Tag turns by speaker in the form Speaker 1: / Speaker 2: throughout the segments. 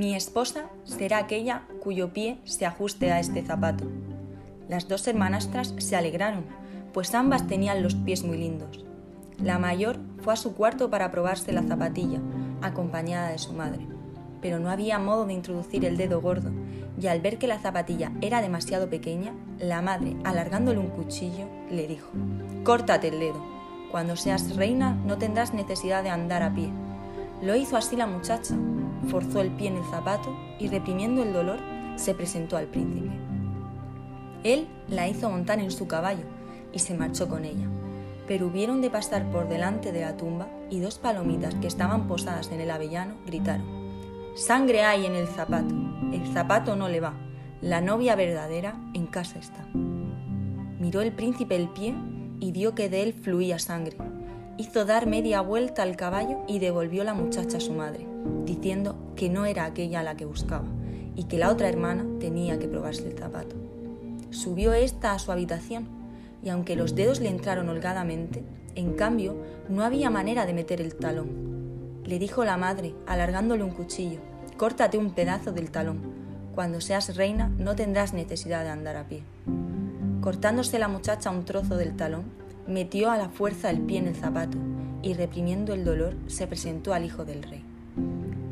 Speaker 1: Mi esposa será aquella cuyo pie se ajuste a este zapato. Las dos hermanastras se alegraron, pues ambas tenían los pies muy lindos. La mayor fue a su cuarto para probarse la zapatilla, acompañada de su madre. Pero no había modo de introducir el dedo gordo, y al ver que la zapatilla era demasiado pequeña, la madre, alargándole un cuchillo, le dijo, Córtate el dedo. Cuando seas reina no tendrás necesidad de andar a pie. Lo hizo así la muchacha, forzó el pie en el zapato y reprimiendo el dolor se presentó al príncipe. Él la hizo montar en su caballo y se marchó con ella pero hubieron de pasar por delante de la tumba y dos palomitas que estaban posadas en el avellano gritaron, Sangre hay en el zapato, el zapato no le va, la novia verdadera en casa está. Miró el príncipe el pie y vio que de él fluía sangre. Hizo dar media vuelta al caballo y devolvió la muchacha a su madre, diciendo que no era aquella la que buscaba y que la otra hermana tenía que probarse el zapato. Subió ésta a su habitación y aunque los dedos le entraron holgadamente, en cambio no había manera de meter el talón. Le dijo la madre, alargándole un cuchillo, córtate un pedazo del talón. Cuando seas reina no tendrás necesidad de andar a pie. Cortándose la muchacha un trozo del talón, metió a la fuerza el pie en el zapato y reprimiendo el dolor se presentó al hijo del rey.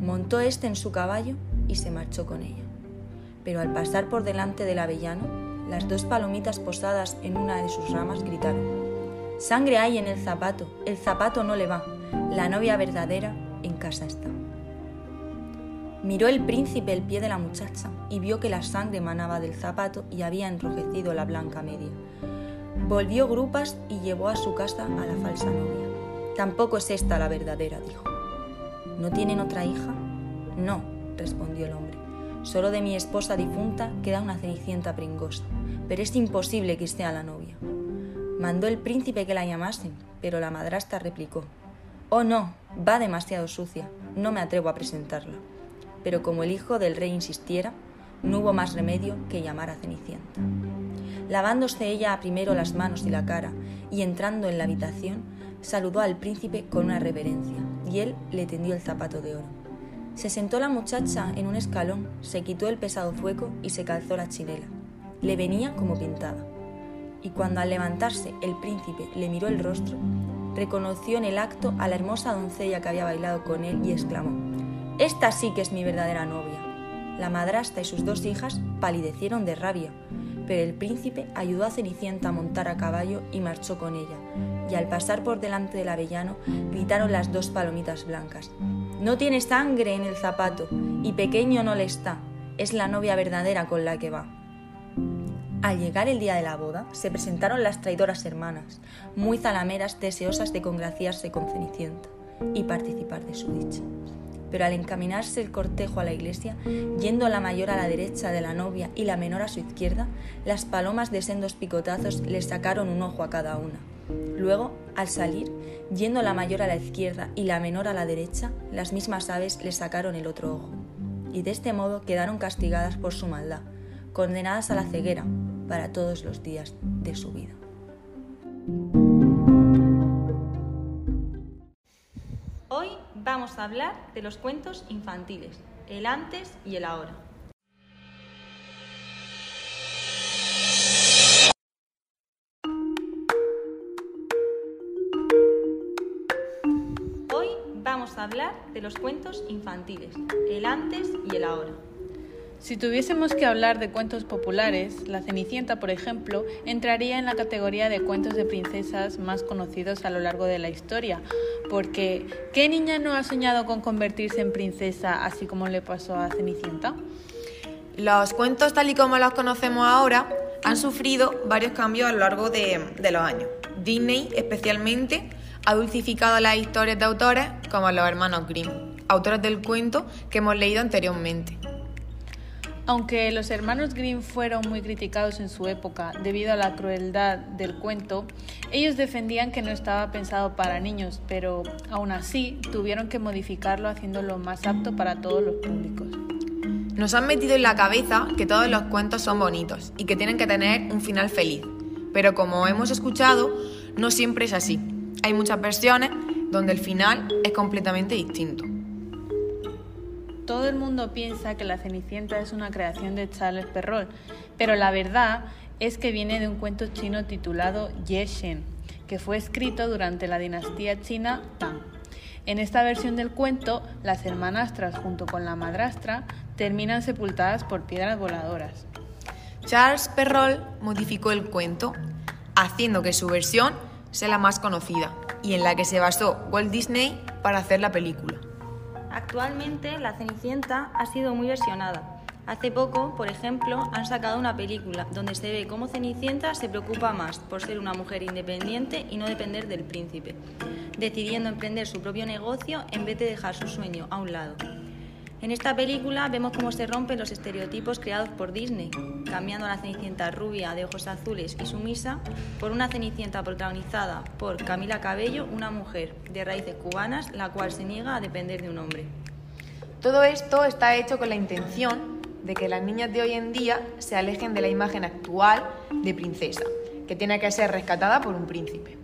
Speaker 1: Montó éste en su caballo y se marchó con ella. Pero al pasar por delante del avellano, las dos palomitas posadas en una de sus ramas gritaron, Sangre hay en el zapato, el zapato no le va, la novia verdadera en casa está. Miró el príncipe el pie de la muchacha y vio que la sangre manaba del zapato y había enrojecido la blanca media. Volvió grupas y llevó a su casa a la falsa novia. Tampoco es esta la verdadera, dijo. ¿No tienen otra hija? No, respondió el hombre. Solo de mi esposa difunta queda una cenicienta pringosa, pero es imposible que esté a la novia. Mandó el príncipe que la llamasen, pero la madrastra replicó, Oh no, va demasiado sucia, no me atrevo a presentarla. Pero como el hijo del rey insistiera, no hubo más remedio que llamar a Cenicienta. Lavándose ella primero las manos y la cara, y entrando en la habitación, saludó al príncipe con una reverencia, y él le tendió el zapato de oro. Se sentó la muchacha en un escalón, se quitó el pesado fueco y se calzó la chinela. Le venía como pintada. Y cuando al levantarse el príncipe le miró el rostro, reconoció en el acto a la hermosa doncella que había bailado con él y exclamó, Esta sí que es mi verdadera novia. La madrastra y sus dos hijas palidecieron de rabia, pero el príncipe ayudó a Cenicienta a montar a caballo y marchó con ella, y al pasar por delante del avellano gritaron las dos palomitas blancas, no tiene sangre en el zapato y pequeño no le está. Es la novia verdadera con la que va. Al llegar el día de la boda, se presentaron las traidoras hermanas, muy zalameras, deseosas de congraciarse con Cenicienta y participar de su dicha. Pero al encaminarse el cortejo a la iglesia, yendo la mayor a la derecha de la novia y la menor a su izquierda, las palomas de sendos picotazos les sacaron un ojo a cada una. Luego, al salir, yendo la mayor a la izquierda y la menor a la derecha, las mismas aves le sacaron el otro ojo. Y de este modo quedaron castigadas por su maldad, condenadas a la ceguera para todos los días de su vida. A hablar de los cuentos infantiles, el antes y el ahora. hablar de los cuentos infantiles, el antes y el ahora.
Speaker 2: Si tuviésemos que hablar de cuentos populares, La Cenicienta, por ejemplo, entraría en la categoría de cuentos de princesas más conocidos a lo largo de la historia, porque ¿qué niña no ha soñado con convertirse en princesa así como le pasó a Cenicienta?
Speaker 3: Los cuentos tal y como los conocemos ahora han sufrido varios cambios a lo largo de, los años. Disney especialmente ha dulcificado las historias de autores como los hermanos Grimm, autores del cuento que hemos leído anteriormente.
Speaker 2: Aunque los hermanos Grimm fueron muy criticados en su época debido a la crueldad del cuento, ellos defendían que no estaba pensado para niños, pero aún así tuvieron que modificarlo haciéndolo más apto para todos los públicos.
Speaker 3: Nos han metido en la cabeza que todos los cuentos son bonitos y que tienen que tener un final feliz, pero como hemos escuchado, no siempre es así. Hay muchas versiones donde el final es completamente distinto.
Speaker 2: Todo el mundo piensa que la Cenicienta es una creación de Charles Perrault, pero la verdad es que viene de un cuento chino titulado Ye Shen, que fue escrito durante la dinastía china Tang. En esta versión del cuento, las hermanastras junto con la madrastra terminan sepultadas por piedras voladoras.
Speaker 3: Charles Perrault modificó el cuento, haciendo que su versión sea la más conocida y en la que se basó Walt Disney para hacer la película.
Speaker 1: Actualmente la Cenicienta ha sido muy versionada. Hace poco, por ejemplo, han sacado una película donde se ve cómo Cenicienta se preocupa más por ser una mujer independiente y no depender del príncipe, decidiendo emprender su propio negocio en vez de dejar su sueño a un lado. En esta película vemos cómo se rompen los estereotipos creados por Disney, cambiando a la Cenicienta rubia de ojos azules y sumisa por una Cenicienta protagonizada por Camila Cabello, una mujer de raíces cubanas, la cual se niega a depender de un hombre.
Speaker 3: Todo esto está hecho con la intención de que las niñas de hoy en día se alejen de la imagen actual de princesa, que tiene que ser rescatada por un príncipe.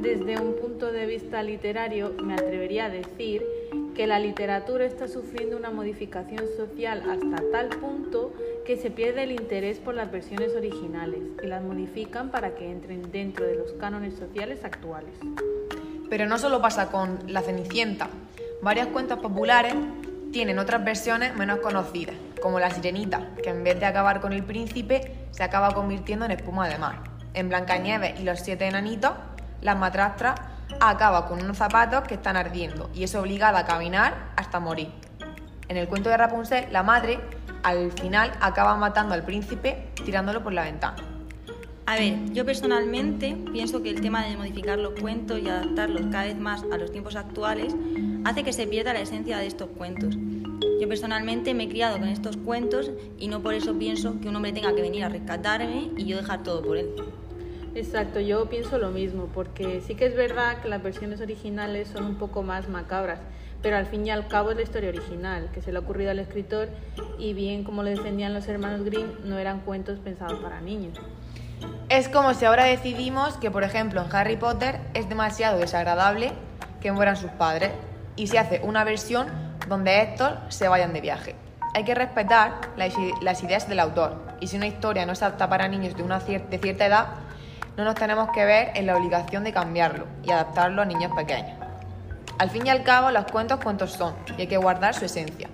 Speaker 2: Desde un punto de vista literario, me atrevería a decir que la literatura está sufriendo una modificación social hasta tal punto que se pierde el interés por las versiones originales y las modifican para que entren dentro de los cánones sociales actuales.
Speaker 3: Pero no solo pasa con La Cenicienta. Varios cuentos populares tienen otras versiones menos conocidas, como La Sirenita, que en vez de acabar con el príncipe, se acaba convirtiendo en espuma de mar. En Blancanieves y los siete enanitos, las matrastras acaba con unos zapatos que están ardiendo y es obligada a caminar hasta morir. En el cuento de Rapunzel, la madre al final acaba matando al príncipe tirándolo por la ventana.
Speaker 1: A ver, yo personalmente pienso que el tema de modificar los cuentos y adaptarlos cada vez más a los tiempos actuales hace que se pierda la esencia de estos cuentos. Yo personalmente me he criado con estos cuentos y no por eso pienso que un hombre tenga que venir a rescatarme y yo dejar todo por él.
Speaker 2: Exacto, yo pienso lo mismo, porque sí que es verdad que las versiones originales son un poco más macabras, pero al fin y al cabo es la historia original, que se le ha ocurrido al escritor y bien como lo defendían los hermanos Grimm, no eran cuentos pensados para niños.
Speaker 3: Es como si ahora decidimos que, por ejemplo, en Harry Potter es demasiado desagradable que mueran sus padres y se hace una versión donde estos se vayan de viaje. Hay que respetar las ideas del autor y si una historia no es apta para niños de, una de cierta edad, no nos tenemos que ver en la obligación de cambiarlo y adaptarlo a niños pequeños. Al fin y al cabo, los cuentos cuentos son y hay que guardar su esencia.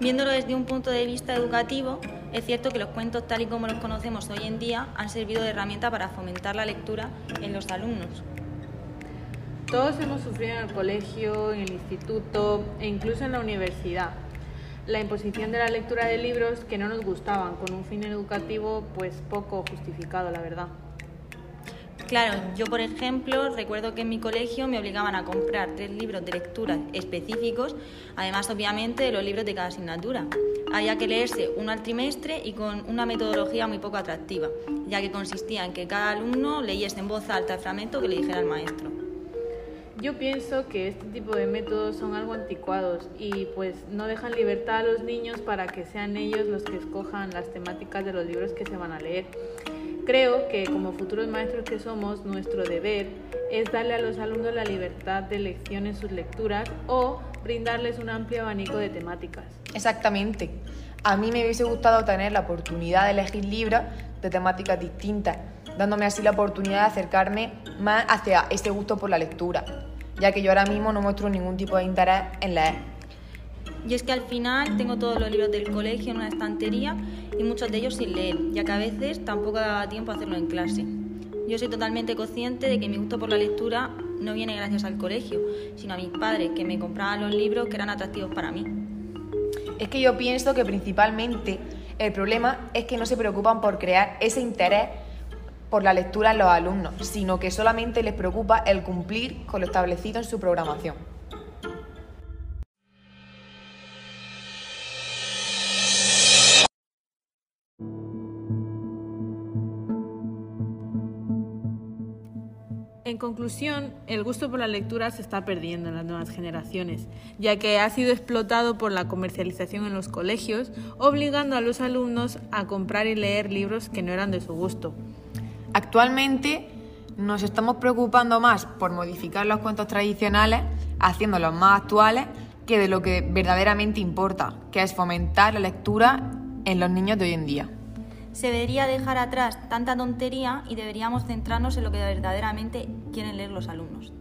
Speaker 1: Viéndolo desde un punto de vista educativo, es cierto que los cuentos tal y como los conocemos hoy en día han servido de herramienta para fomentar la lectura en los alumnos.
Speaker 2: Todos hemos sufrido en el colegio, en el instituto e incluso en la universidad la imposición de la lectura de libros que no nos gustaban con un fin educativo pues poco justificado, la verdad.
Speaker 1: Claro, yo por ejemplo recuerdo que en mi colegio me obligaban a comprar tres libros de lectura específicos, además obviamente de los libros de cada asignatura. Había que leerse uno al trimestre y con una metodología muy poco atractiva, ya que consistía en que cada alumno leyese en voz alta el fragmento que le dijera el maestro.
Speaker 2: Yo pienso que este tipo de métodos son algo anticuados y pues no dejan libertad a los niños para que sean ellos los que escojan las temáticas de los libros que se van a leer. Creo que como futuros maestros que somos, nuestro deber es darle a los alumnos la libertad de elección en sus lecturas o brindarles un amplio abanico de temáticas.
Speaker 3: Exactamente. A mí me hubiese gustado tener la oportunidad de elegir libros de temáticas distintas, dándome así la oportunidad de acercarme más hacia ese gusto por la lectura, ya que yo ahora mismo no muestro ningún tipo de interés en leer.
Speaker 1: Y es que al final tengo todos los libros del colegio en una estantería y muchos de ellos sin leer, ya que a veces tampoco da tiempo a hacerlo en clase. Yo soy totalmente consciente de que mi gusto por la lectura no viene gracias al colegio, sino a mis padres que me compraban los libros que eran atractivos para mí.
Speaker 3: Es que yo pienso que principalmente el problema es que no se preocupan por crear ese interés por la lectura en los alumnos, sino que solamente les preocupa el cumplir con lo establecido en su programación.
Speaker 2: En conclusión, el gusto por la lectura se está perdiendo en las nuevas generaciones, ya que ha sido explotado por la comercialización en los colegios, obligando a los alumnos a comprar y leer libros que no eran de su gusto.
Speaker 3: Actualmente nos estamos preocupando más por modificar los cuentos tradicionales, haciéndolos más actuales, que de lo que verdaderamente importa, que es fomentar la lectura en los niños de hoy en día.
Speaker 1: Se debería dejar atrás tanta tontería y deberíamos centrarnos en lo que verdaderamente quieren leer los alumnos.